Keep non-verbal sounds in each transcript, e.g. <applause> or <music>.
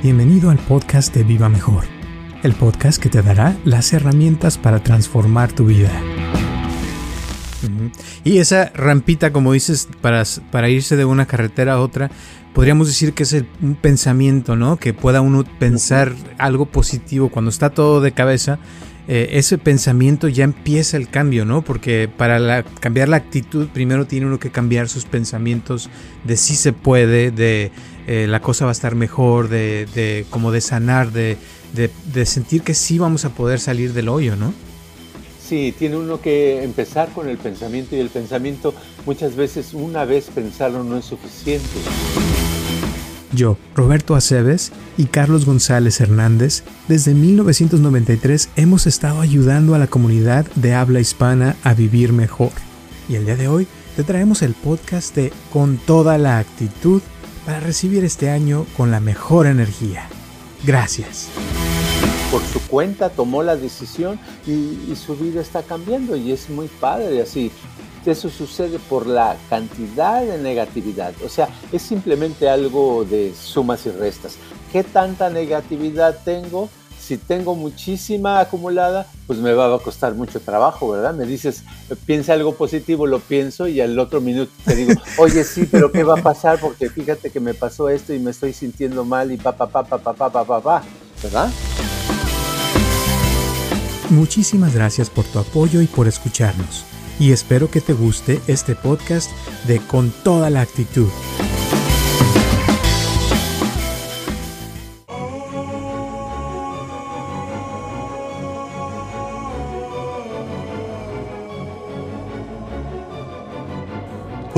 Bienvenido al podcast de Viva Mejor, el podcast que te dará las herramientas para transformar tu vida. Y esa rampita, como dices, para, para irse de una carretera a otra, podríamos decir que es un pensamiento, ¿no? Que pueda uno pensar algo positivo cuando está todo de cabeza. Eh, ese pensamiento ya empieza el cambio, ¿no? Porque para cambiar la actitud, primero tiene uno que cambiar sus pensamientos de si se puede, de eh, la cosa va a estar mejor, de, como de sanar, de, de, sentir que sí vamos a poder salir del hoyo, ¿no? Sí, tiene uno que empezar con el pensamiento y el pensamiento muchas veces una vez pensarlo no es suficiente. Yo, Roberto Aceves y Carlos González Hernández, desde 1993 hemos estado ayudando a la comunidad de habla hispana a vivir mejor. Y el día de hoy te traemos el podcast de Con toda la actitud para recibir este año con la mejor energía. Gracias. Por su cuenta tomó la decisión y, su vida está cambiando y es muy padre así. Eso sucede por la cantidad de negatividad. O sea, es simplemente algo de sumas y restas. ¿Qué tanta negatividad tengo? si tengo muchísima acumulada, pues me va a costar mucho trabajo, ¿verdad? Me dices, piensa algo positivo, lo pienso y al otro minuto te digo, <laughs> oye, sí, pero ¿qué va a pasar? Porque fíjate que me pasó esto y me estoy sintiendo mal y pa, pa, pa, pa, pa, pa, pa, pa, pa, ¿verdad? Muchísimas gracias por tu apoyo y por escucharnos. Y espero que te guste este podcast de Con toda la actitud.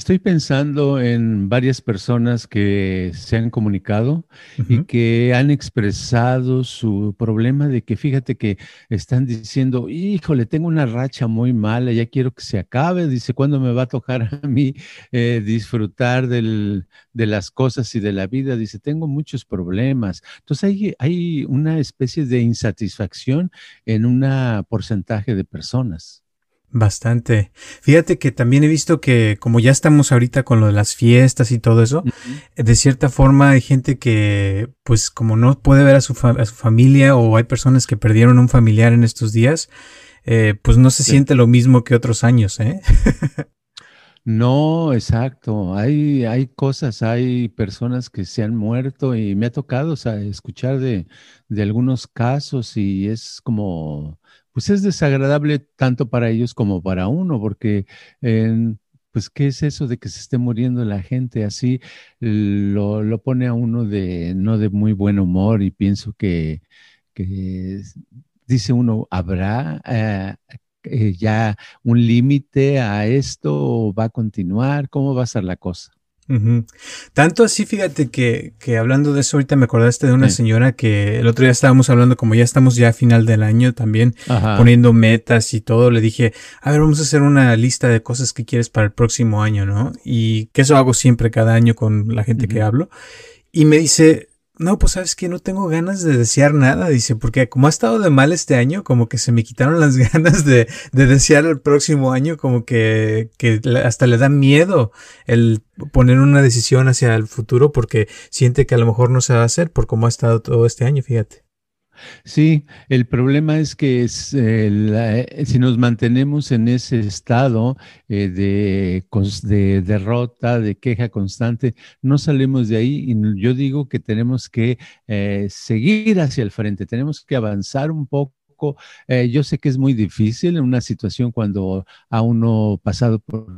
Estoy pensando en varias personas que se han comunicado y que han expresado su problema de que fíjate que están diciendo, híjole, tengo una racha muy mala, ya quiero que se acabe. Dice, ¿cuándo me va a tocar a mí eh, disfrutar de las cosas y de la vida? Dice, tengo muchos problemas. Entonces hay, hay una especie de insatisfacción en un porcentaje de personas. Bastante. Fíjate que también he visto que como ya estamos ahorita con lo de las fiestas y todo eso, de cierta forma hay gente que pues como no puede ver a su, familia o hay personas que perdieron un familiar en estos días, eh, pues no se siente lo mismo que otros años, ¿eh? No, exacto. Hay, hay cosas, hay personas que se han muerto y me ha tocado escuchar de, de algunos casos y es como, pues es desagradable tanto para ellos como para uno, porque pues qué es eso de que se esté muriendo la gente así, lo, lo pone a uno de no de muy buen humor y pienso que, que dice uno, ¿habrá eh, ya un límite a esto o va a continuar? ¿Cómo va a ser la cosa? Tanto así, fíjate que, que, hablando de eso, ahorita me acordaste de una señora que el otro día estábamos hablando, como ya estamos ya a final del año también, poniendo metas y todo, le dije, a ver, vamos a hacer una lista de cosas que quieres para el próximo año, ¿no? Y que eso hago siempre cada año con la gente que hablo. Y me dice, no, pues sabes que no tengo ganas de desear nada, dice, porque como ha estado de mal este año, como que se me quitaron las <laughs> ganas de, de desear el próximo año, como que, que hasta le da miedo el poner una decisión hacia el futuro porque siente que a lo mejor no se va a hacer por cómo ha estado todo este año, fíjate. Sí, el problema es que eh, si nos mantenemos en ese estado eh, de, derrota, de queja constante, no salimos de ahí y yo digo que tenemos que eh, seguir hacia el frente, tenemos que avanzar un poco Eh, yo sé que es muy difícil en una situación cuando a uno pasado por,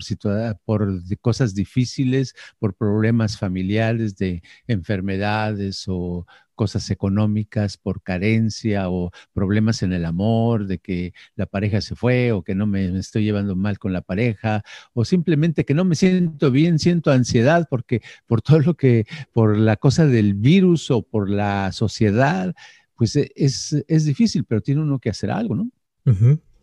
por cosas difíciles, por problemas familiares, de enfermedades o cosas económicas por carencia o problemas en el amor, de que la pareja se fue o que no me, estoy llevando mal con la pareja o simplemente que no me siento bien, siento ansiedad porque por todo lo que, por la cosa del virus o por la sociedad, pues e, es, es difícil, pero tiene uno que hacer algo, ¿no?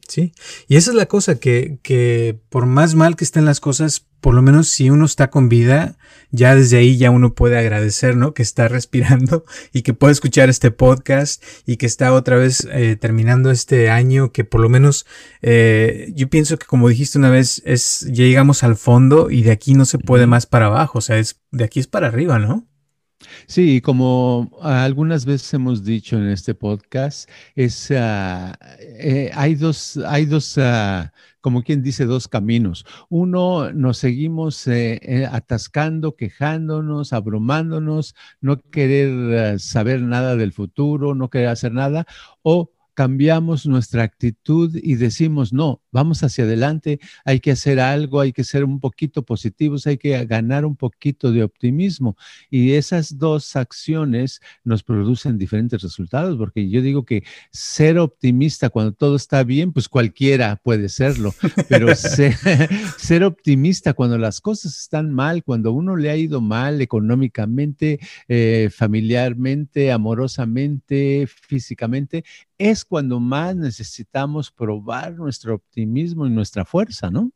Sí, y esa es la cosa, que, que por más mal que estén las cosas, por lo menos si uno está con vida, ya desde ahí ya uno puede agradecer, ¿no? Que está <laughs> respirando y que puede escuchar este podcast y que está otra vez eh, terminando este año, que por lo menos eh, yo pienso que como dijiste una vez, es ya llegamos al fondo y de aquí no se puede más para abajo, o sea, es de aquí es para arriba, ¿no? Sí, como algunas veces hemos dicho en este podcast, es, ah, eh, hay dos, hay dos ah, como quien dice, dos caminos. Uno, nos seguimos eh, eh, atascando, quejándonos, abrumándonos, no querer saber nada del futuro, no querer hacer nada, o cambiamos nuestra actitud y decimos, no, vamos hacia adelante, hay que hacer algo, hay que ser un poquito positivos, hay que ganar un poquito de optimismo. Y esas dos acciones nos producen diferentes resultados, porque yo digo que ser optimista cuando todo está bien, pues cualquiera puede serlo, pero <laughs> ser, optimista cuando las cosas están mal, cuando uno le ha ido mal económicamente, eh, familiarmente, amorosamente, físicamente, es cuando más necesitamos probar nuestro optimismo y nuestra fuerza, ¿no?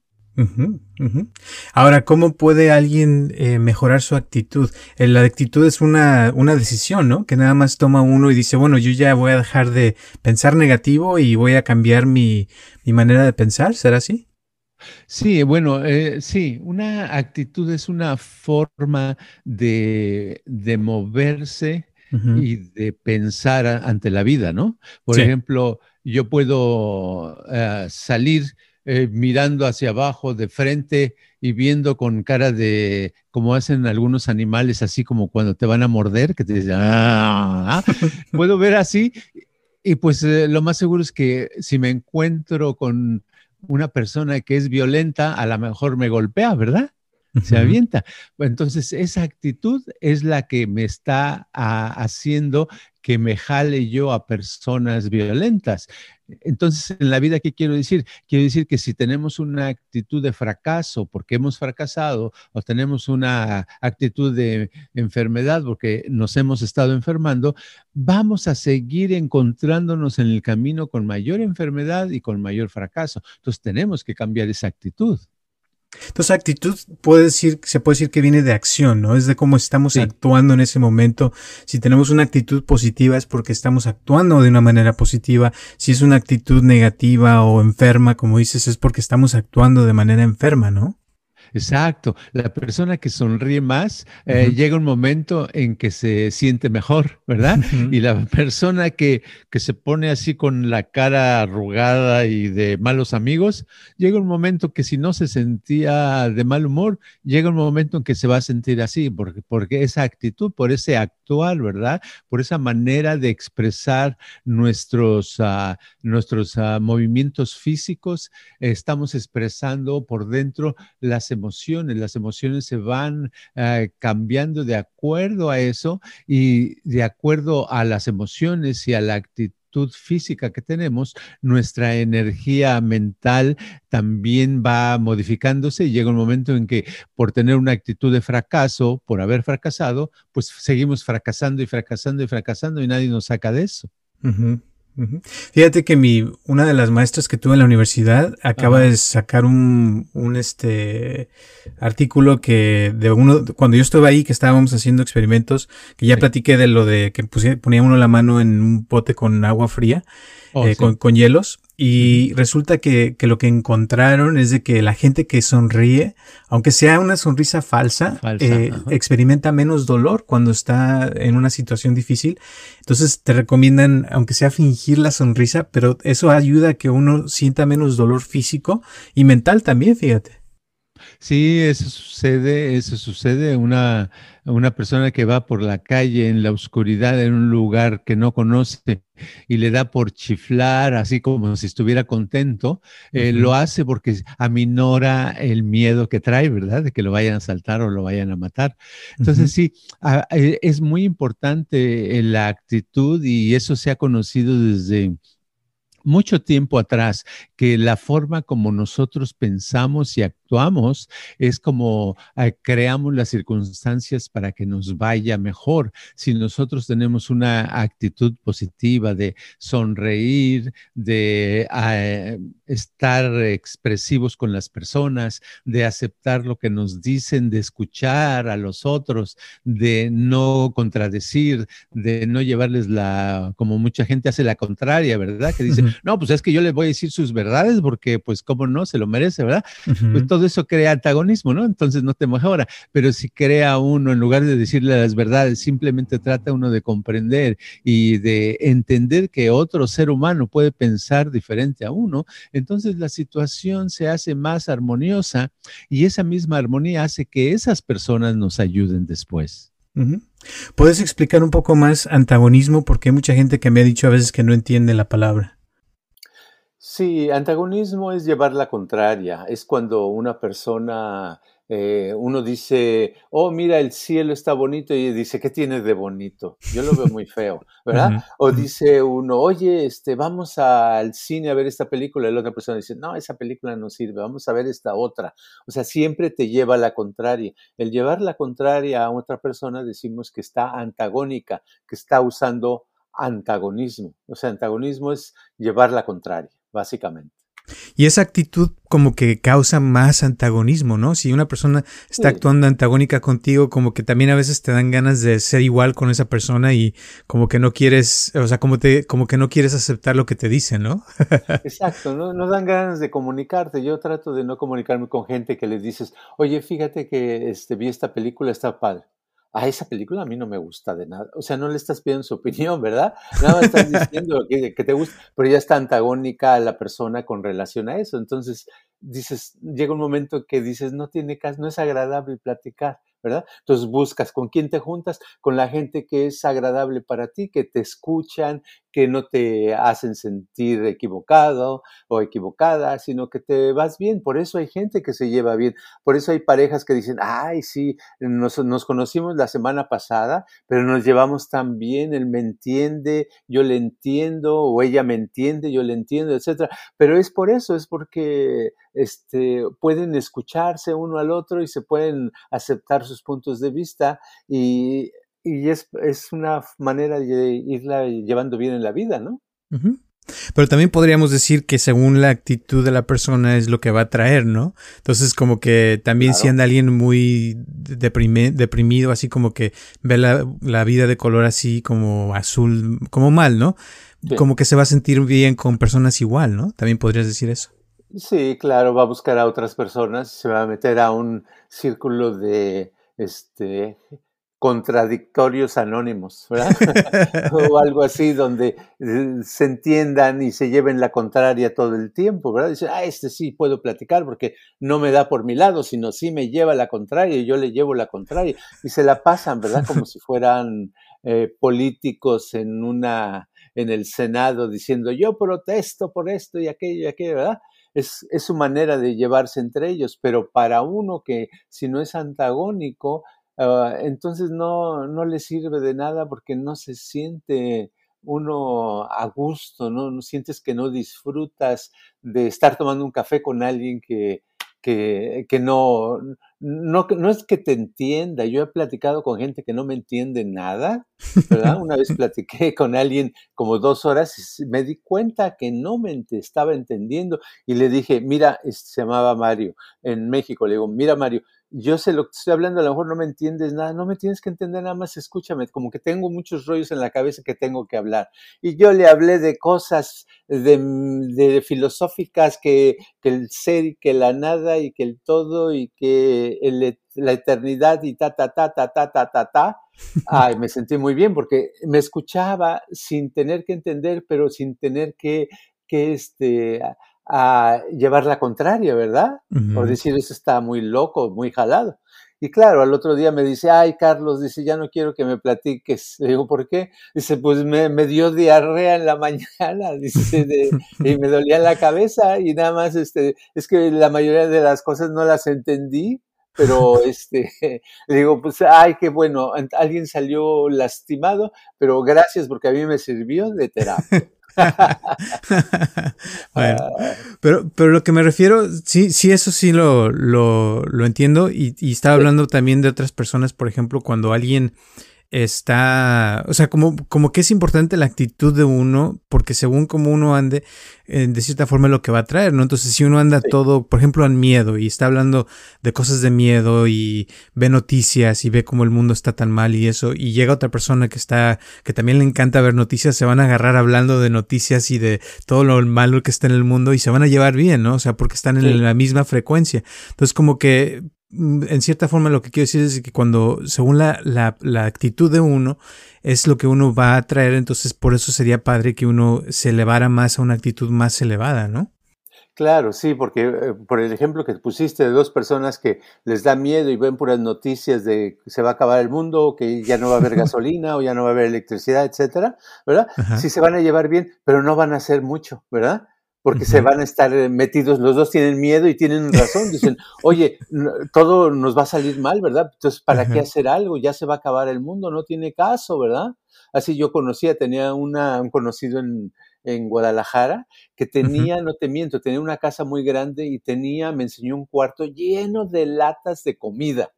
Ahora, ¿cómo puede alguien eh, mejorar su actitud? Eh, la actitud es una, una, decisión, ¿no? Que nada más toma uno y dice, bueno, yo ya voy a dejar de pensar negativo y voy a cambiar mi, mi manera de pensar, ¿será así? Sí, bueno, eh, sí, una actitud es una forma de, de moverse y de pensar ante la vida, ¿no? Por ejemplo, yo puedo eh, salir eh, mirando hacia abajo de frente y viendo con cara de, como hacen algunos animales, así como cuando te van a morder, que te dicen, ah", <laughs> puedo ver así y pues eh, lo más seguro es que si me encuentro con una persona que es violenta, a lo mejor me golpea, ¿verdad? Se avienta. Entonces, esa actitud es la que me está ah, haciendo que me jale yo a personas violentas. Entonces, en la vida, ¿qué quiero decir? Quiero decir que si tenemos una actitud de fracaso porque hemos fracasado o tenemos una actitud de enfermedad porque nos hemos estado enfermando, vamos a seguir encontrándonos en el camino con mayor enfermedad y con mayor fracaso. Entonces, tenemos que cambiar esa actitud. Entonces, actitud puede decir, se puede decir que viene de acción, ¿no? Es de cómo estamos actuando en ese momento. Si tenemos una actitud positiva es porque estamos actuando de una manera positiva. Si es una actitud negativa o enferma, como dices, es porque estamos actuando de manera enferma, ¿no? Exacto. La persona que sonríe más eh, llega un momento en que se siente mejor, ¿verdad? Y la persona que, que, se pone así con la cara arrugada y de malos amigos, llega un momento que si no se sentía de mal humor, llega un momento en que se va a sentir así, porque, porque esa actitud, por ese actual, ¿verdad? Por esa manera de expresar nuestros, uh, nuestros uh, movimientos físicos, estamos expresando por dentro las emociones Las emociones se van eh, cambiando de acuerdo a eso y de acuerdo a las emociones y a la actitud física que tenemos, nuestra energía mental también va modificándose y llega un momento en que por tener una actitud de fracaso, por haber fracasado, pues seguimos fracasando y fracasando y fracasando y nadie nos saca de eso. Fíjate que mi, una de las maestras que tuve en la universidad acaba de sacar un, un este artículo que de uno, cuando yo estuve ahí, que estábamos haciendo experimentos, que ya platiqué de lo de que ponía uno la mano en un bote con agua fría, oh, eh, con, con, hielos, y resulta que, que, lo que encontraron es de que la gente que sonríe, aunque sea una sonrisa falsa, eh, experimenta menos dolor cuando está en una situación difícil. Entonces te recomiendan, aunque sea fingir la sonrisa, pero eso ayuda a que uno sienta menos dolor físico y mental también, fíjate. Sí, eso sucede, eso sucede. Una, una persona que va por la calle en la oscuridad en un lugar que no conoce y le da por chiflar, así como si estuviera contento, eh, lo hace porque aminora el miedo que trae, ¿verdad? De que lo vayan a saltar o lo vayan a matar. Entonces, sí, eh, es muy importante eh, la actitud y eso se ha conocido desde mucho tiempo atrás que la forma como nosotros pensamos y actuamos es como eh, creamos las circunstancias para que nos vaya mejor. Si nosotros tenemos una actitud positiva de sonreír, de eh, estar expresivos con las personas, de aceptar lo que nos dicen, de escuchar a los otros, de no contradecir, de no llevarles la, como mucha gente hace la contraria, ¿verdad? Que dice, no, pues es que yo le voy a decir sus verdades porque, pues, cómo no, se lo merece, ¿verdad? Pues todo eso crea antagonismo, ¿no? Entonces no te mejora. Pero si crea uno, en lugar de decirle las verdades, simplemente trata uno de comprender y de entender que otro ser humano puede pensar diferente a uno, entonces la situación se hace más armoniosa y esa misma armonía hace que esas personas nos ayuden después. ¿Puedes explicar un poco más antagonismo? Porque hay mucha gente que me ha dicho a veces que no entiende la palabra. Sí, antagonismo es llevar la contraria, es cuando una persona, eh, uno dice, oh, mira, el cielo está bonito y dice, ¿qué tiene de bonito? Yo lo veo muy feo, ¿verdad? O dice uno, oye, este, vamos al cine a ver esta película y la otra persona dice, no, esa película no sirve, vamos a ver esta otra. O sea, siempre te lleva la contraria. El llevar la contraria a otra persona decimos que está antagónica, que está usando antagonismo. O sea, antagonismo es llevar la contraria básicamente. Y esa actitud como que causa más antagonismo, ¿no? Si una persona está actuando antagónica contigo, como que también a veces te dan ganas de ser igual con esa persona y como que no quieres, o sea, como te, como que no quieres aceptar lo que te dicen, ¿no? <laughs> Exacto, ¿no? no dan ganas de comunicarte. Yo trato de no comunicarme con gente que les dices, oye, fíjate que este, vi esta película, está padre a esa película a mí no me gusta de nada. O sea, no le estás pidiendo su <laughs> opinión, ¿verdad? Nada más estás diciendo que, te gusta, pero ya está antagónica a la persona con relación a eso. Entonces, dices, llega un momento que dices, no tiene caso, no es agradable platicar. ¿Verdad? Entonces buscas con quién te juntas, con la gente que es agradable para ti, que te escuchan, que no te hacen sentir equivocado o equivocada, sino que te vas bien. Por eso hay gente que se lleva bien. Por eso hay parejas que dicen, ay, sí, nos, conocimos la semana pasada, pero nos llevamos tan bien, él me entiende, yo le entiendo, o ella me entiende, yo le entiendo, etcétera. Pero es por eso, es porque este, pueden escucharse uno al otro y se pueden aceptar puntos de vista y, es, una manera de irla llevando bien en la vida, ¿no? Pero también podríamos decir que según la actitud de la persona es lo que va a traer, ¿no? Entonces como que también si anda alguien muy deprimido, así como que ve la, la, vida de color así como azul, como mal, ¿no? Como que se va a sentir bien con personas igual, ¿no? También podrías decir eso. Sí, claro, va a buscar a otras personas, se va a meter a un círculo de este contradictorios anónimos, ¿verdad? <laughs> o algo así donde eh, se entiendan y se lleven la contraria todo el tiempo, ¿verdad? Dice, ah, este sí puedo platicar porque no me da por mi lado, sino sí me lleva la contraria y yo le llevo la contraria. Y se la pasan, ¿verdad? Como si fueran eh, políticos en una en el Senado diciendo yo protesto por esto y aquello y aquello, ¿verdad? Es, su manera de llevarse entre ellos, pero para uno que si no es antagónico, ah, entonces no, no le sirve de nada porque no se siente uno a gusto, ¿no? No sientes que no disfrutas de estar tomando un café con alguien que, que, que no, no, no es que te entienda. Yo he platicado con gente que no me entiende nada, ¿verdad? Una vez <laughs> platiqué con alguien como dos horas y me di cuenta que no me estaba entendiendo y le dije, mira, se llamaba Mario en México, le digo, mira Mario, yo sé lo que estoy hablando, a lo mejor no me entiendes nada, no me tienes que entender nada más, escúchame, como que tengo muchos rollos en la cabeza que tengo que hablar. Y yo le hablé de cosas de, filosóficas, que, que, el ser y que la nada y que el todo y que el, la eternidad y ta, ta, ta, ta, ta, ta, ta, ta. Ay, me sentí muy bien porque me escuchaba sin tener que entender, pero sin tener que, que este, a llevar la contraria, ¿verdad? Por decir, eso está muy loco, muy jalado. Y claro, al otro día me dice, ay, Carlos, dice, ya no quiero que me platiques. Le digo, ¿por qué? Dice, pues me, me dio diarrea en la <laughs> mañana, dice, y me dolía la cabeza y nada más, este, es que la mayoría de las cosas no las entendí, pero este, <laughs> le digo, pues, ay, qué bueno, alguien salió lastimado, pero gracias porque a mí me sirvió de terapia. <laughs> bueno, ah. pero, pero lo que me refiero, sí, sí, eso sí lo, lo, lo entiendo y, y estaba hablando también de otras personas, por ejemplo, cuando alguien está, o sea, como, como que es importante la actitud de uno, porque según como uno ande, eh, de cierta forma es lo que va a traer, ¿no? Entonces, si uno anda todo, por ejemplo, en miedo y está hablando de cosas de miedo y ve noticias y ve cómo el mundo está tan mal y eso, y llega otra persona que está, que también le encanta ver noticias, se van a agarrar hablando de noticias y de todo lo malo que está en el mundo y se van a llevar bien, ¿no? O sea, porque están en la misma frecuencia. Entonces, como que en cierta forma lo que quiero decir es que cuando, según la, la, la, actitud de uno, es lo que uno va a traer, entonces por eso sería padre que uno se elevara más a una actitud más elevada, ¿no? Claro, sí, porque eh, por el ejemplo que pusiste de dos personas que les da miedo y ven puras noticias de que se va a acabar el mundo, que ya no va a haber <laughs> gasolina o ya no va a haber electricidad, etcétera, ¿verdad? Sí se van a llevar bien, pero no van a hacer mucho, ¿verdad? Porque se van a estar eh, metidos, los dos tienen miedo y tienen razón, dicen, <laughs> oye, todo nos va a salir mal, ¿verdad? Entonces, ¿para qué hacer algo? Ya se va a acabar el mundo, no tiene caso, ¿verdad? Así yo conocía, tenía una, un conocido en, en Guadalajara que tenía, no te miento, tenía una casa muy grande y tenía, me enseñó un cuarto lleno de latas de comida,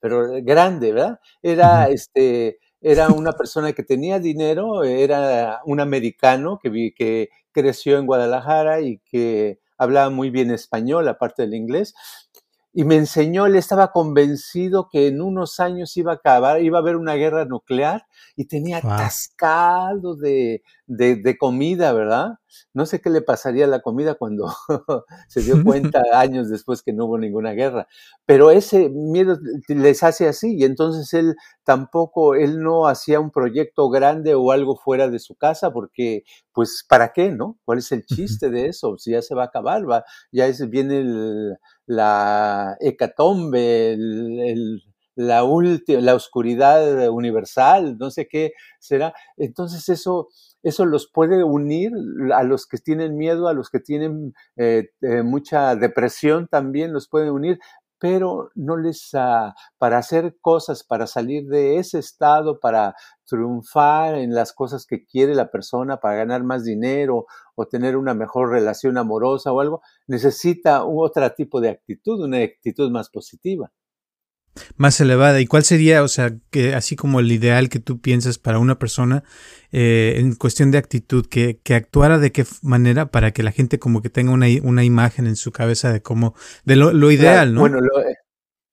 pero eh, grande, ¿verdad? Era, este, era una persona que tenía dinero, era un americano que, vi, que creció en Guadalajara y que hablaba muy bien español, aparte del inglés, y me enseñó, él estaba convencido que en unos años iba a acabar, iba a haber una guerra nuclear y tenía atascado de, de, comida, ¿verdad? No sé qué le pasaría a la comida cuando <laughs> se dio cuenta <laughs> años después que no hubo ninguna guerra, pero ese miedo les hace así y entonces él tampoco, él no hacía un proyecto grande o algo fuera de su casa porque, pues, ¿para qué, no? ¿Cuál es el chiste de eso? Si ya se va a acabar, va, ya es, viene el la hecatombe, la, la oscuridad universal, no sé qué será. Entonces eso, eso los puede unir a los que tienen miedo, a los que tienen eh, eh, mucha depresión también los puede unir, pero no les, uh, para hacer cosas, para salir de ese estado, para triunfar en las cosas que quiere la persona, para ganar más dinero o tener una mejor relación amorosa o algo, necesita un otro tipo de actitud, una actitud más positiva más elevada. ¿Y cuál sería, o sea, que así como el ideal que tú piensas para una persona eh, en cuestión de actitud, que, que, actuara de qué manera para que la gente como que tenga una, una imagen en su cabeza de cómo, de lo, ideal, ¿no? Bueno, eh,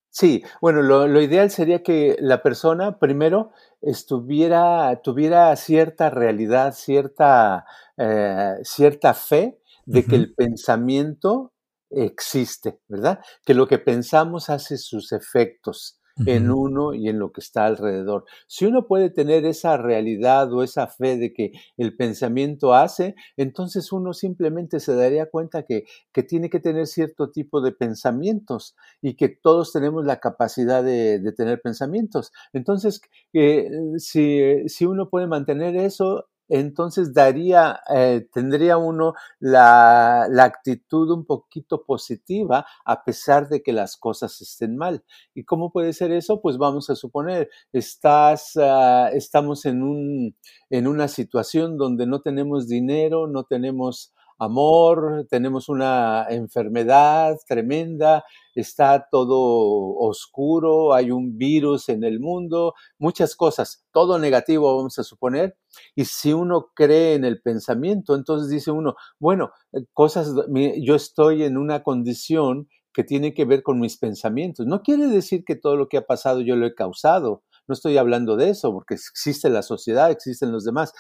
sí, bueno, lo, lo, ideal sería que la persona primero estuviera, tuviera cierta realidad, cierta, eh, cierta fe de que el pensamiento existe, ¿verdad? Que lo que pensamos hace sus efectos en uno y en lo que está alrededor. Si uno puede tener esa realidad o esa fe de que el pensamiento hace, entonces uno simplemente se daría cuenta que, que tiene que tener cierto tipo de pensamientos y que todos tenemos la capacidad de, tener pensamientos. Entonces, eh, si, si uno puede mantener eso, entonces daría, eh, tendría uno la, actitud un poquito positiva a pesar de que las cosas estén mal. ¿Y cómo puede ser eso? Pues vamos a suponer, estás, uh, estamos en, un, en una situación donde no tenemos dinero, no tenemos amor, tenemos una enfermedad tremenda, está todo oscuro, hay un virus en el mundo, muchas cosas, todo negativo vamos a suponer. Y si uno cree en el pensamiento, entonces dice uno, bueno, eh, cosas, yo estoy en una condición que tiene que ver con mis pensamientos. No quiere decir que todo lo que ha pasado yo lo he causado. No estoy hablando de eso, porque existe la sociedad, existen los demás,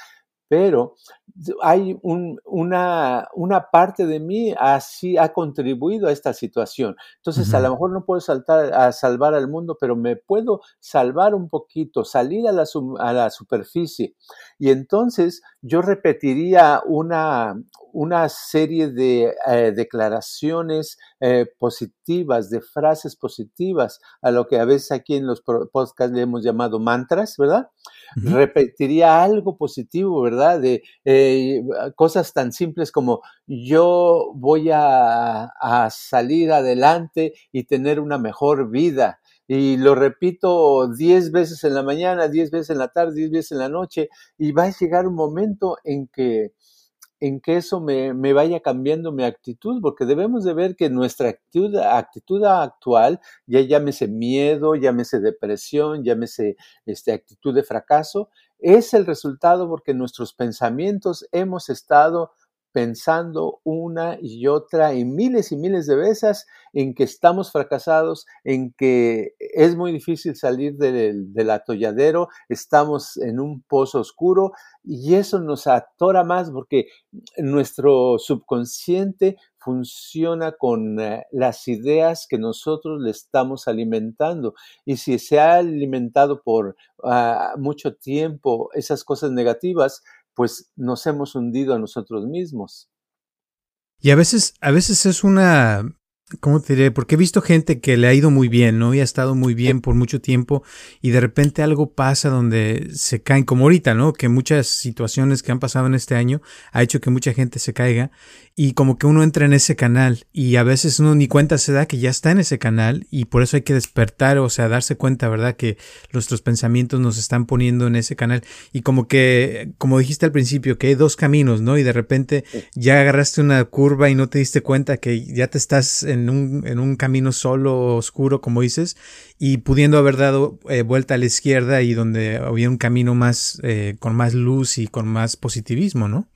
pero hay una, una, parte de mí así ha contribuido a esta situación. Entonces, a lo mejor no puedo saltar a salvar al mundo, pero me puedo salvar un poquito, salir a la, a la superficie. Y entonces yo repetiría una, una serie de eh, declaraciones eh, positivas, de frases positivas, a lo que a veces aquí en los podcasts le hemos llamado mantras, ¿verdad? Repetiría algo positivo, ¿verdad? De eh, cosas tan simples como yo voy a, a salir adelante y tener una mejor vida y lo repito diez veces en la mañana, diez veces en la tarde, diez veces en la noche, y va a llegar un momento en que en que eso me, me, vaya cambiando mi actitud, porque debemos de ver que nuestra actitud, actitud actual, ya llámese miedo, llámese depresión, llámese este, actitud de fracaso, es el resultado porque nuestros pensamientos hemos estado pensando una y otra y miles y miles de veces en que estamos fracasados, en que es muy difícil salir del, atolladero, estamos en un pozo oscuro y eso nos atora más porque nuestro subconsciente funciona con eh, las ideas que nosotros le estamos alimentando. Y si se ha alimentado por ah, mucho tiempo esas cosas negativas, pues nos hemos hundido a nosotros mismos. Y a veces, a veces es una ¿Cómo te diré? Porque he visto gente que le ha ido muy bien, ¿no? Y ha estado muy bien por mucho tiempo y de repente algo pasa donde se caen, como ahorita, ¿no? Que muchas situaciones que han pasado en este año ha hecho que mucha gente se caiga y como que uno entra en ese canal y a veces uno ni cuenta se da que ya está en ese canal y por eso hay que despertar, o sea, darse cuenta, ¿verdad? Que nuestros pensamientos nos están poniendo en ese canal y como que, como dijiste al principio, que hay dos caminos, ¿no? Y de repente ya agarraste una curva y no te diste cuenta que ya te estás en un, en un camino solo, oscuro, como dices, y pudiendo haber dado eh, vuelta a la izquierda y donde había un camino más, eh, con más luz y con más positivismo, ¿no?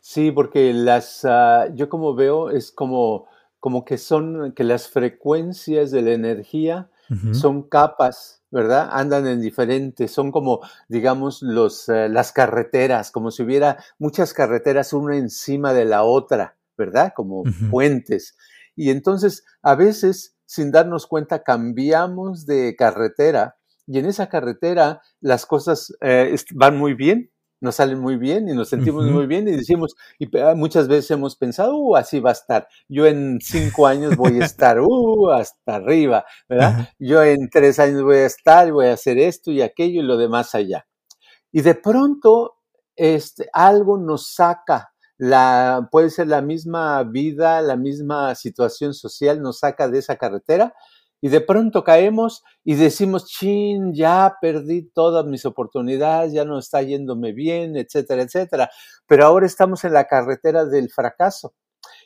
Sí, porque las, ah, yo como veo, es como, como que son, que las frecuencias de la energía son capas, ¿verdad? Andan en diferentes, son como, digamos, los, eh, las carreteras, como si hubiera muchas carreteras una encima de la otra, ¿verdad? Como puentes. Y entonces, a veces, sin darnos cuenta, cambiamos de carretera y en esa carretera las cosas eh, van muy bien, nos salen muy bien y nos sentimos muy bien y decimos, y ah, muchas veces hemos pensado, uh, así va a estar. Yo en cinco años voy a estar, uh, hasta arriba, ¿verdad? Yo en tres años voy a estar, voy a hacer esto y aquello y lo demás allá. Y de pronto, este, algo nos saca la, puede ser la misma vida, la misma situación social nos saca de esa carretera y de pronto caemos y decimos, chin, ya perdí todas mis oportunidades, ya no está yéndome bien, etcétera, etcétera. Pero ahora estamos en la carretera del fracaso.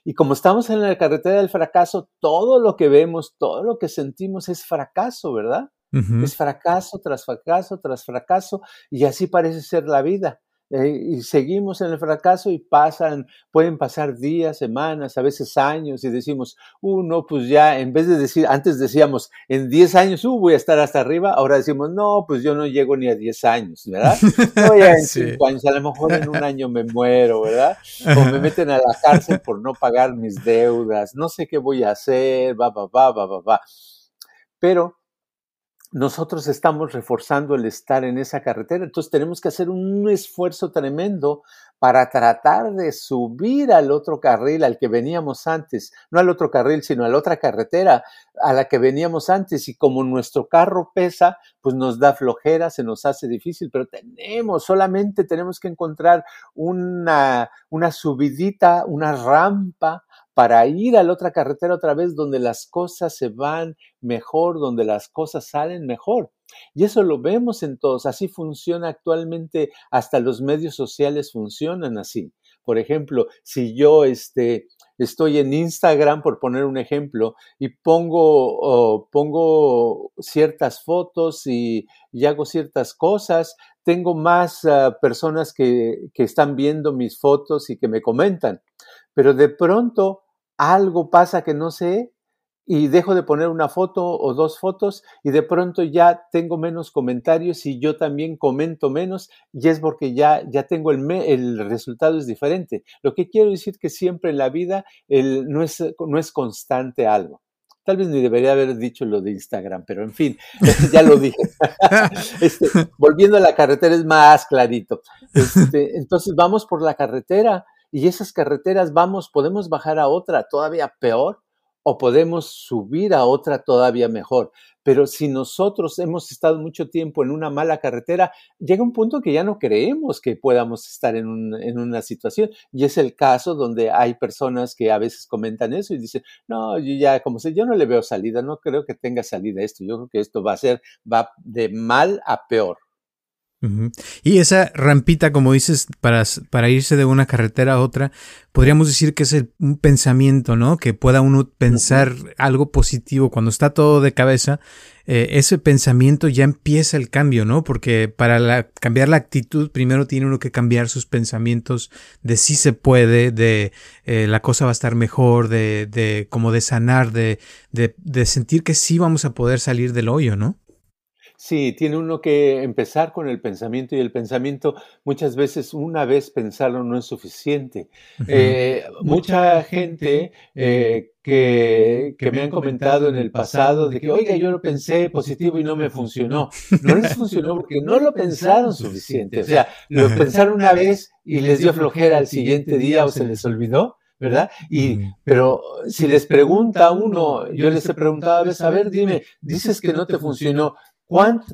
Y como estamos en la carretera del fracaso, todo lo que vemos, todo lo que sentimos es fracaso, ¿verdad? Es fracaso tras fracaso tras fracaso y así parece ser la vida. Eh, y seguimos en el fracaso y pasan, pueden pasar días, semanas, a veces años y decimos, uh, no, pues ya, en vez de decir, antes decíamos, en 10 años, uh, voy a estar hasta arriba, ahora decimos, no, pues yo no llego ni a 10 años, ¿verdad? No, ya en <laughs> 5 años, a lo mejor en un año me muero, ¿verdad? O me <laughs> meten a la cárcel por no pagar mis deudas, no sé qué voy a hacer, va, va, va, va, va, va. Pero nosotros estamos reforzando el estar en esa carretera. Entonces tenemos que hacer un esfuerzo tremendo para tratar de subir al otro carril al que veníamos antes, no al otro carril, sino a la otra carretera a la que veníamos antes. Y como nuestro carro pesa, pues nos da flojera, se nos hace difícil, pero tenemos, solamente tenemos que encontrar una, una subidita, una rampa para ir a la otra carretera otra vez donde las cosas se van mejor, donde las cosas salen mejor. Y eso lo vemos en todos. Así funciona actualmente, hasta los medios sociales funcionan así. Por ejemplo, si yo este, estoy en Instagram, por poner un ejemplo, y pongo, pongo ciertas fotos y, hago ciertas cosas, tengo más ah, personas que, que están viendo mis fotos y que me comentan. Pero de pronto algo pasa que no sé y dejo de poner una foto o dos fotos y de pronto ya tengo menos comentarios y yo también comento menos y es porque ya, ya tengo el, el resultado es diferente. Lo que quiero decir que siempre en la vida el, no, es, no es constante algo. Tal vez ni debería haber dicho lo de Instagram, pero en fin, <laughs> ya lo dije. <laughs> Este, volviendo a la carretera es más clarito. <laughs> Este, entonces vamos por la carretera y esas carreteras vamos, podemos bajar a otra todavía peor o podemos subir a otra todavía mejor. Pero si nosotros hemos estado mucho tiempo en una mala carretera, llega un punto que ya no creemos que podamos estar en, una situación. Y es el caso donde hay personas que a veces comentan eso y dicen, no, yo ya, como sé, yo no le veo salida, no creo que tenga salida esto. Yo creo que esto va a ser, va de mal a peor. Y esa rampita, como dices, para, para, irse de una carretera a otra, podríamos decir que es un pensamiento, ¿no? Que pueda uno pensar algo positivo cuando está todo de cabeza. Eh, ese pensamiento ya empieza el cambio, ¿no? Porque para cambiar la actitud, primero tiene uno que cambiar sus pensamientos de si se puede, de eh, la cosa va a estar mejor, de, de como de sanar, de, de, de sentir que sí vamos a poder salir del hoyo, ¿no? Sí, tiene uno que empezar con el pensamiento y el pensamiento muchas veces una vez pensarlo no es suficiente. Eh, mucha gente eh, que, que, me han comentado en el pasado de que, oiga, yo lo pensé positivo y no me funcionó. No les <laughs> funcionó porque no lo pensaron suficiente. O sea, lo pensaron una vez y les dio flojera al siguiente día o se les olvidó. ¿verdad? Y, pero si les pregunta a uno, yo les he preguntado a veces, a ver, dime, dices que no te funcionó,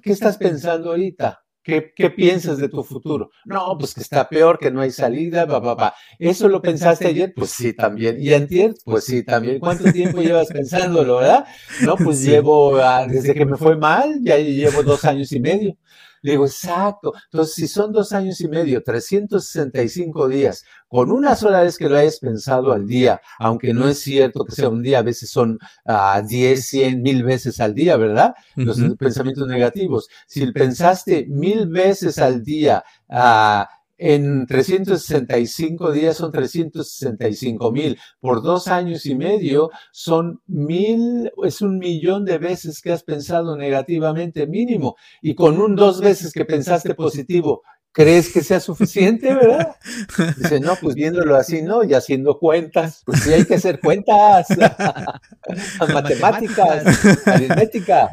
¿Qué estás pensando ahorita? ¿Qué, ¿Qué, piensas de tu futuro? No, pues que está peor, que no hay salida, va, va, va. ¿Eso lo pensaste ayer? Pues sí, también. ¿Y antier? Pues sí, también. ¿Cuánto tiempo llevas pensándolo, verdad? No, pues <laughs> llevo, ah, desde que me fue mal, ya llevo dos años y medio. Le digo, exacto. Entonces, si son dos años y medio, 365 días, con una sola vez que lo hayas pensado al día, aunque no es cierto que sea un día, a veces son uh, 10, 100, mil veces al día, ¿verdad? Los pensamientos negativos. Si pensaste mil veces al día, uh, en 365 días son 365 mil. Por dos años y medio son mil, es un millón de veces que has pensado negativamente mínimo. Y con un dos veces que pensaste positivo ¿Crees que sea suficiente, verdad? <laughs> Dice, no, pues viéndolo así, ¿no? Y haciendo cuentas, pues sí hay que hacer cuentas. <laughs> Matemáticas, aritmética,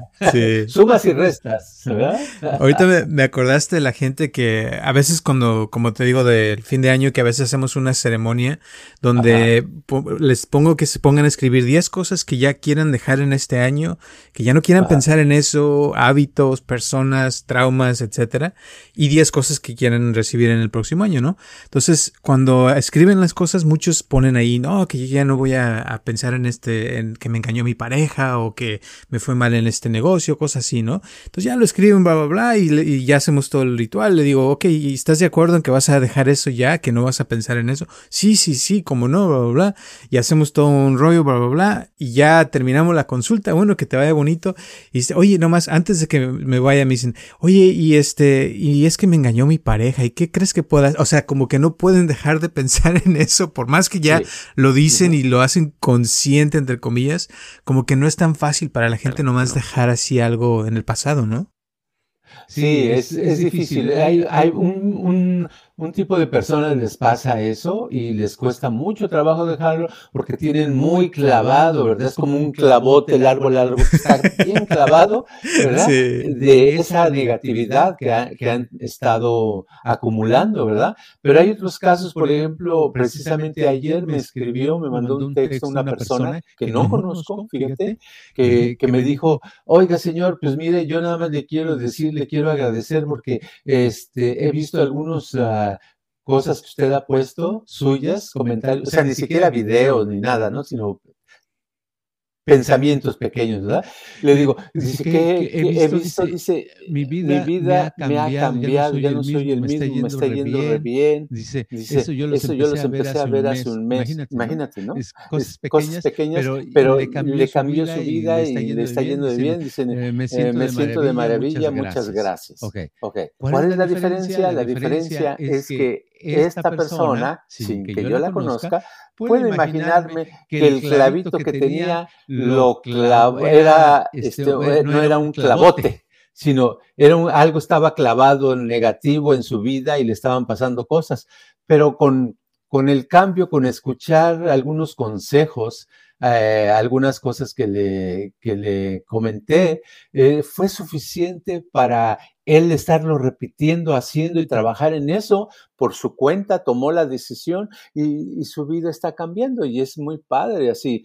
sumas y restas, ¿verdad? Ahorita me, acordaste de la gente que a veces cuando, como te digo, del fin de año, que a veces hacemos una ceremonia donde les pongo que se pongan a escribir 10 cosas que ya quieran dejar en este año, que ya no quieran pensar en eso, hábitos, personas, traumas, etcétera, y 10 cosas que que quieren recibir en el próximo año, ¿no? Entonces, cuando escriben las cosas, muchos ponen ahí, no, que ya no voy a, pensar en este, en que me engañó mi pareja o que me fue mal en este negocio, cosas así, ¿no? Entonces ya lo escriben, bla, bla, bla, y, ya hacemos todo el ritual. Le digo, ok, ¿y estás de acuerdo en que vas a dejar eso ya, que no vas a pensar en eso? Sí, sí, sí, como no, bla, bla, bla. Y hacemos todo un rollo, bla, bla, bla, y ya terminamos la consulta. Bueno, que te vaya bonito. Y dice, oye, nomás, antes de que me vaya, me dicen, oye, y este, y es que me engañó mi pareja y qué crees que puedas, o sea, como que no pueden dejar de pensar en eso, por más que ya lo dicen y lo hacen consciente, entre comillas, como que no es tan fácil para la gente nomás dejar así algo en el pasado, ¿no? Sí, es, es difícil. Hay, hay un, un, un tipo de personas les pasa eso y les cuesta mucho trabajo dejarlo porque tienen muy clavado, ¿verdad? Es como un clavote largo, largo, que está bien clavado, ¿verdad? De esa negatividad que, que, han estado acumulando, ¿verdad? Pero hay otros casos, por ejemplo, precisamente ayer me escribió, me mandó un texto una persona que no conozco, fíjate, que, que me dijo, oiga señor, pues mire, yo nada más le quiero decir, le quiero agradecer porque este, he visto algunos... Uh, cosas que usted ha puesto, suyas, comentarios, o sea, ni siquiera videos ni nada, ¿no? Sino pensamientos pequeños, ¿verdad? Le digo, dice que, he visto, dice, mi vida, me, ha cambiado, ya no soy el mismo, me está yendo re bien. Dice, eso yo los, empecé, a ver hace un mes. Imagínate, ¿no? cosas, pequeñas, pero, le, cambió, su vida y le está yendo de bien. Dice, eh, me siento, de, maravilla, muchas gracias. Okay. ¿Cuál, es la diferencia? La diferencia es que esta, persona, sin que, yo, la conozca, puede imaginarme que el clavito que tenía lo clavó, era, este, este, no era un clavote, sino era algo estaba clavado negativo en su vida y le estaban pasando cosas. Pero con, con el cambio, con escuchar algunos consejos, eh, algunas cosas que le, que le comenté, eh, fue suficiente para él estarlo repitiendo, haciendo y trabajar en eso por su cuenta, tomó la decisión y, su vida está cambiando y es muy padre así.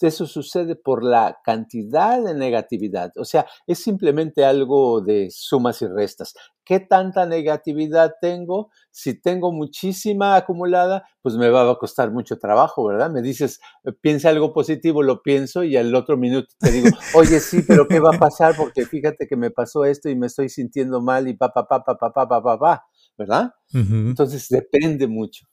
Eso sucede por la cantidad de negatividad, o sea, es simplemente algo de sumas y restas. ¿Qué tanta negatividad tengo? Si tengo muchísima acumulada, pues me va a costar mucho trabajo, ¿verdad? Me dices, eh, piensa algo positivo, lo pienso y al otro minuto te digo, <laughs> oye, sí, pero ¿qué va a pasar? Porque fíjate que me pasó esto y me estoy sintiendo mal y pa, pa, pa, pa, pa, pa, pa, pa, pa ¿verdad? Entonces depende mucho.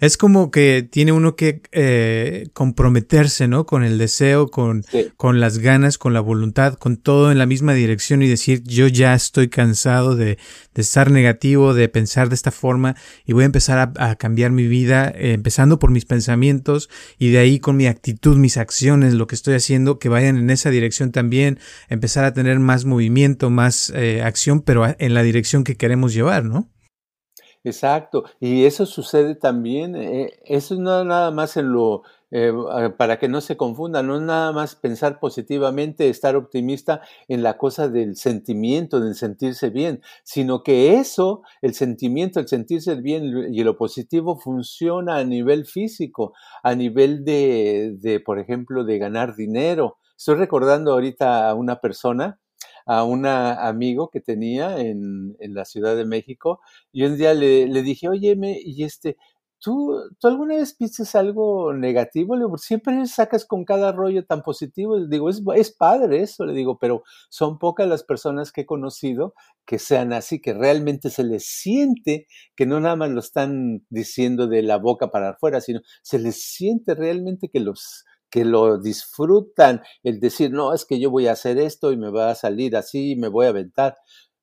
Es como que tiene uno que eh, comprometerse, ¿no? Con el deseo, con, con, las ganas, con la voluntad, con todo en la misma dirección y decir, yo ya estoy cansado de, de estar negativo, de pensar de esta forma y voy a empezar a, cambiar mi vida, eh, empezando por mis pensamientos y de ahí con mi actitud, mis acciones, lo que estoy haciendo, que vayan en esa dirección también, empezar a tener más movimiento, más eh, acción, pero en la dirección que queremos llevar, ¿no? Exacto, y eso sucede también, eh, eso no nada más en lo, eh, para que no se confunda, no es nada más pensar positivamente, estar optimista en la cosa del sentimiento, del sentirse bien, sino que eso, el sentimiento, el sentirse bien y lo positivo funciona a nivel físico, a nivel de, de por ejemplo, de ganar dinero. Estoy recordando ahorita a una persona a un amigo que tenía en, en, la Ciudad de México y un día le, le dije, oye, y este, ¿tú, ¿tú alguna vez piensas algo negativo? Le digo, siempre sacas con cada rollo tan positivo. Le digo, es, es padre eso, le digo, pero son pocas las personas que he conocido que sean así, que realmente se les siente, que no nada más lo están diciendo de la boca para afuera, sino se les siente realmente que los que lo disfrutan, el decir, no, es que yo voy a hacer esto y me va a salir así, me voy a aventar.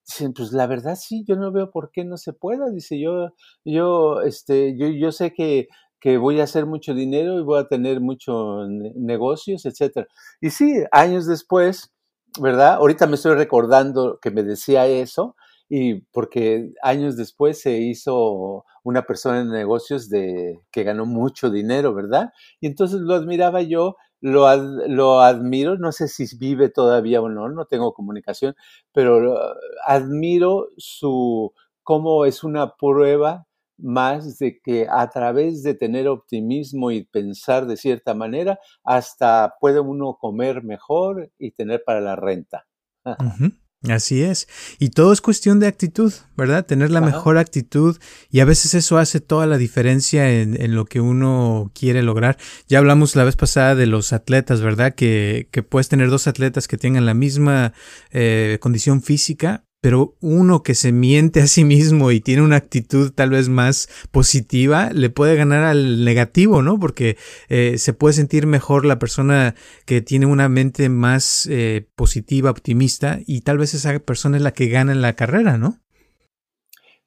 Dicen, pues la verdad sí, yo no veo por qué no se pueda. Dice, yo, yo, este, yo, yo sé que, que voy a hacer mucho dinero y voy a tener muchos negocios, etcétera. Y sí, años después, ¿verdad? Ahorita me estoy recordando que me decía eso, y porque años después se hizo una persona en negocios de que ganó mucho dinero, ¿verdad? Y entonces lo admiraba yo, lo, lo admiro, no sé si vive todavía o no, no tengo comunicación, pero admiro su cómo es una prueba más de que a través de tener optimismo y pensar de cierta manera, hasta puede uno comer mejor y tener para la renta. <laughs> Así es. Y todo es cuestión de actitud, ¿verdad? Tener la mejor actitud y a veces eso hace toda la diferencia en, en, lo que uno quiere lograr. Ya hablamos la vez pasada de los atletas, ¿verdad? Que, que puedes tener dos atletas que tengan la misma eh, condición física, pero uno que se miente a sí mismo y tiene una actitud tal vez más positiva, le puede ganar al negativo, ¿no? Porque eh, se puede sentir mejor la persona que tiene una mente más eh, positiva, optimista, y tal vez esa persona es la que gana en la carrera, ¿no?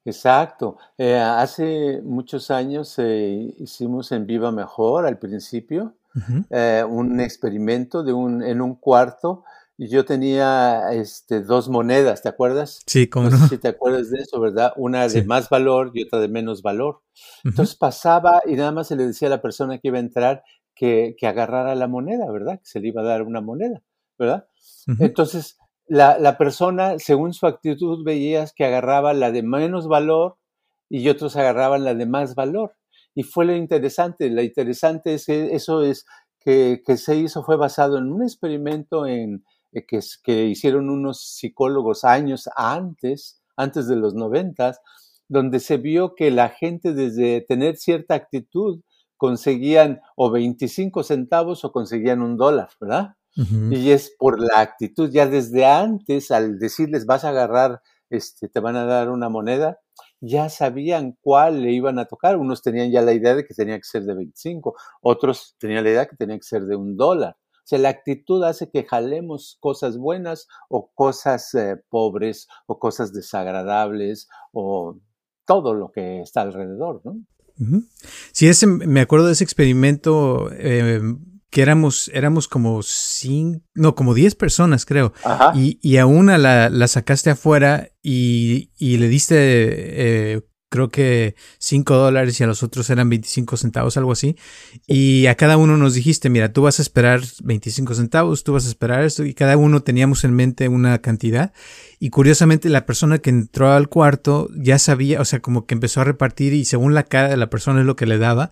Exacto. Eh, hace muchos años hicimos en Viva Mejor al principio un experimento de un, en un cuarto yo tenía este, dos monedas, ¿te acuerdas? Sí, como no. si te acuerdas de eso, ¿verdad? Una de más valor y otra de menos valor. Entonces pasaba y nada más se le decía a la persona que iba a entrar que, que agarrara la moneda, ¿verdad? Que se le iba a dar una moneda, ¿verdad? Entonces, la, la, persona, según su actitud, veías que agarraba la de menos valor y otros agarraban la de más valor. Y fue lo interesante. Lo interesante es que eso es que, que se hizo, fue basado en un experimento en, que, que hicieron unos psicólogos años antes, antes de los noventas, donde se vio que la gente desde tener cierta actitud conseguían o 25 centavos o conseguían un dólar, ¿verdad? Y es por la actitud, ya desde antes, al decirles vas a agarrar, este, te van a dar una moneda, ya sabían cuál le iban a tocar. Unos tenían ya la idea de que tenía que ser de 25, otros tenían la idea que tenía que ser de un dólar. O sea, la actitud hace que jalemos cosas buenas o cosas eh, pobres o cosas desagradables o todo lo que está alrededor, ¿no? Sí, ese, me acuerdo de ese experimento eh, que éramos, éramos como cinco, no, como diez personas, creo. Y, y, a una la, la sacaste afuera y, y le diste eh, creo que 5 dólares y a los otros eran 25 centavos, algo así. Y a cada uno nos dijiste, mira, tú vas a esperar 25 centavos, tú vas a esperar esto, y cada uno teníamos en mente una cantidad. Y curiosamente la persona que entró al cuarto ya sabía, o sea, como que empezó a repartir y según la cara de la persona es lo que le daba.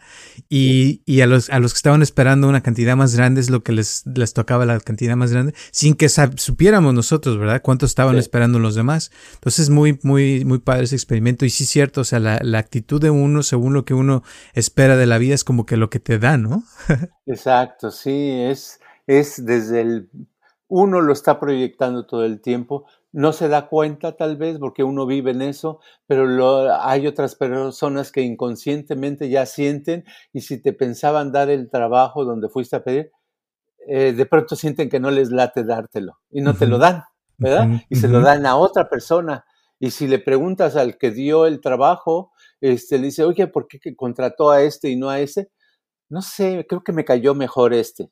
Y, y a, los, a los que estaban esperando una cantidad más grande es lo que les, les tocaba la cantidad más grande, sin que supiéramos nosotros, ¿verdad? Cuánto estaban esperando los demás. Entonces, muy, muy, muy padre ese experimento. Y sí, cierto, o sea, la, la actitud de uno según lo que uno espera de la vida es como que lo que te da, ¿no? <laughs> Exacto, sí, es, es desde el uno lo está proyectando todo el tiempo, no se da cuenta tal vez porque uno vive en eso, pero lo, hay otras personas que inconscientemente ya sienten y si te pensaban dar el trabajo donde fuiste a pedir, eh, de pronto sienten que no les late dártelo y no te lo dan, ¿verdad? y se lo dan a otra persona. Y si le preguntas al que dio el trabajo, este, le dice, oye, ¿por qué contrató a este y no a ese? No sé, creo que me cayó mejor este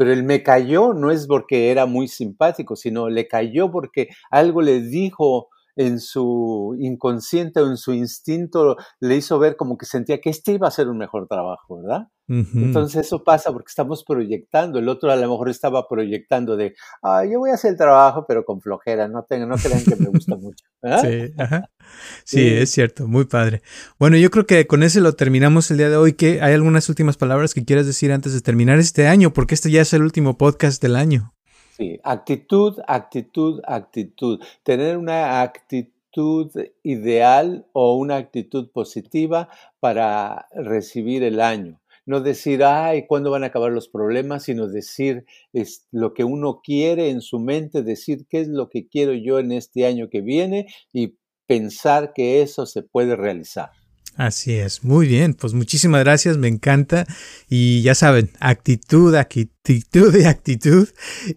pero el me cayó no es porque era muy simpático, sino le cayó porque algo le dijo en su inconsciente o en su instinto, le hizo ver como que sentía que este iba a ser un mejor trabajo, ¿verdad? Entonces eso pasa porque estamos proyectando, el otro a lo mejor estaba proyectando de, ah, yo voy a hacer el trabajo pero con flojera, no, tengan, no crean que me gusta mucho. Sí, sí, es cierto, muy padre. Bueno, yo creo que con ese lo terminamos el día de hoy. ¿Qué, ¿Hay algunas últimas palabras que quieras decir antes de terminar este año? Porque este ya es el último podcast del año. Sí, actitud, actitud, actitud. Tener una actitud ideal o una actitud positiva para recibir el año no decir, ay, ¿cuándo van a acabar los problemas? Sino decir es lo que uno quiere en su mente, decir qué es lo que quiero yo en este año que viene y pensar que eso se puede realizar. Así es, muy bien, pues muchísimas gracias, me encanta y ya saben, actitud, actitud y actitud.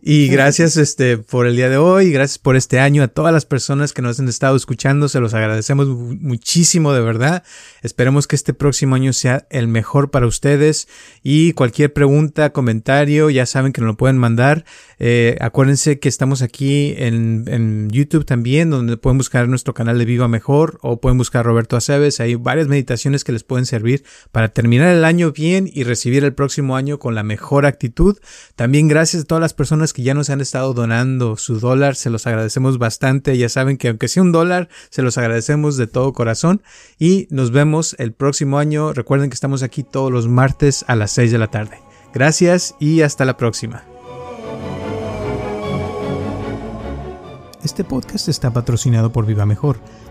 Y gracias este por el día de hoy, gracias por este año. A todas las personas que nos han estado escuchando, se los agradecemos muchísimo de verdad, esperemos que este próximo año sea el mejor para ustedes. Y cualquier pregunta, comentario, ya saben que nos lo pueden mandar, eh, acuérdense que estamos aquí en, en YouTube también, donde pueden buscar nuestro canal de Viva Mejor o pueden buscar Roberto Aceves, hay varias meditaciones que les pueden servir para terminar el año bien y recibir el próximo año con la mejor actitud. También gracias a todas las personas que ya nos han estado donando su dólar, se los agradecemos bastante. Ya saben que aunque sea un dólar, se los agradecemos de todo corazón y nos vemos el próximo año. Recuerden que estamos aquí todos los martes a las 6 de la tarde. Gracias y hasta la próxima. Este podcast está patrocinado por Viva Mejor